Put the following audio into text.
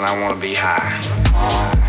and I wanna be high.